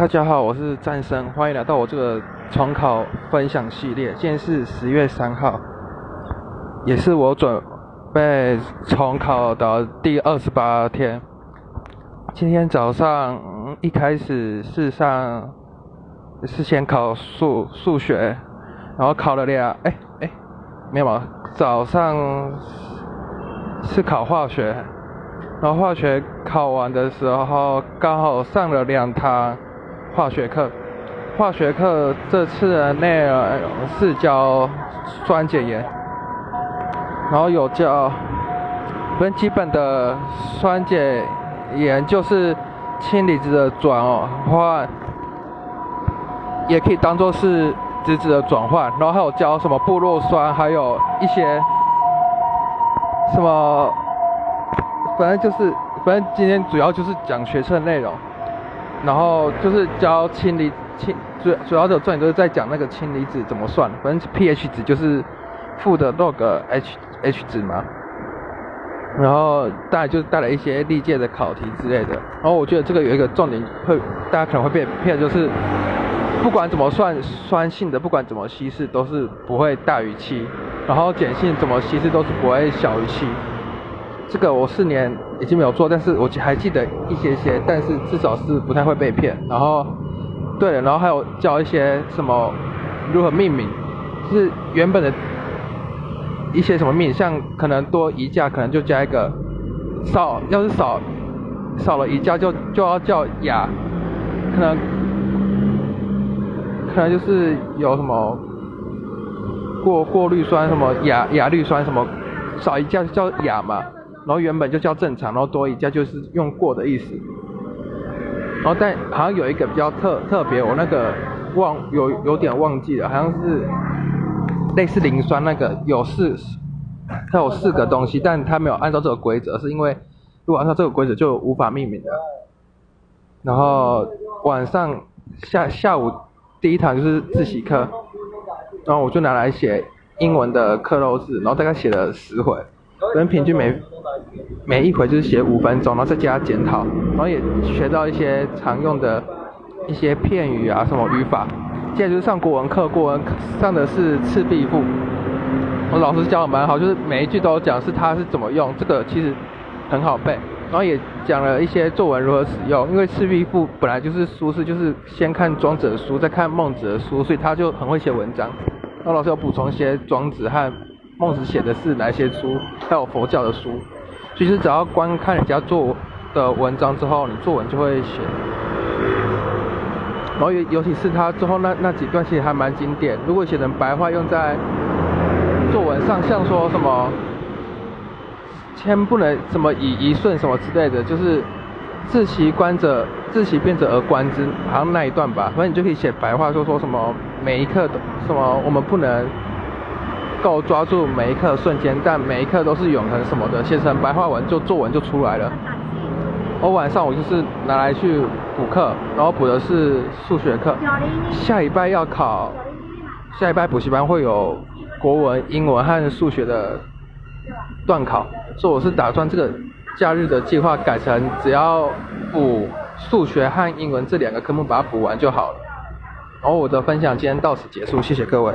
大家好，我是战生，欢迎来到我这个重考分享系列。今天是十月三号，也是我准备重考的第二十八天。今天早上一开始是上是先考数数学，然后考了两，哎哎，没有，早上是考化学，然后化学考完的时候刚好上了两堂。化学课，化学课这次的内容是教酸碱盐，然后有教很基本的酸碱盐，就是氢离子的转换，也可以当做是质子的转换，然后还有教什么布洛酸，还有一些什么，反正就是，反正今天主要就是讲学测内容。然后就是教氢离氢主主要的重点都是在讲那个氢离子怎么算，反正 pH 值就是负的 log H H 值嘛。然后大概就是带来一些历届的考题之类的。然后我觉得这个有一个重点会大家可能会被骗，就是不管怎么算酸性的，不管怎么稀释都是不会大于七，然后碱性怎么稀释都是不会小于七。这个我四年已经没有做，但是我还记得一些些，但是至少是不太会被骗。然后，对，然后还有教一些什么如何命名，是原本的一些什么命，像可能多一架，可能就加一个少，要是少少了一架就就要叫亚，可能可能就是有什么过过滤酸什么亚亚氯酸什么少一架就叫亚嘛。然后原本就叫正常，然后多一加就是用过的意思。然后但好像有一个比较特特别，我那个忘有有点忘记了，好像是类似磷酸那个有四，它有四个东西，但它没有按照这个规则，是因为如果按照这个规则就无法命名的。然后晚上下下午第一堂就是自习课，然后我就拿来写英文的课漏字，然后大概写了十回。跟平均每每一回就是写五分钟，然后再加检讨，然后也学到一些常用的一些片语啊，什么语法。接着就是上国文课，国文上的是《赤壁赋》，我老师教的蛮好，就是每一句都讲是他是怎么用，这个其实很好背。然后也讲了一些作文如何使用，因为《赤壁赋》本来就是苏轼，就是先看庄子的书，再看孟子的书，所以他就很会写文章。然后老师有补充一些庄子和。孟子写的是哪些书？还有佛教的书。其实只要观看人家做的文章之后，你作文就会写。然后尤尤其是他最后那那几段，其实还蛮经典。如果写成白话用在作文上，像说什么“千不能什么以一顺”什么之类的，就是“自其观者，自其变者而观之”，好像那一段吧。反正你就可以写白话，说说什么每一刻都什么我们不能。够抓住每一刻瞬间，但每一刻都是永恒什么的，写成白话文就作文就出来了。我晚上我就是拿来去补课，然后补的是数学课。下礼拜要考，下礼拜补习班会有国文、英文和数学的段考，所以我是打算这个假日的计划改成只要补数学和英文这两个科目把它补完就好了。然后我的分享今天到此结束，谢谢各位。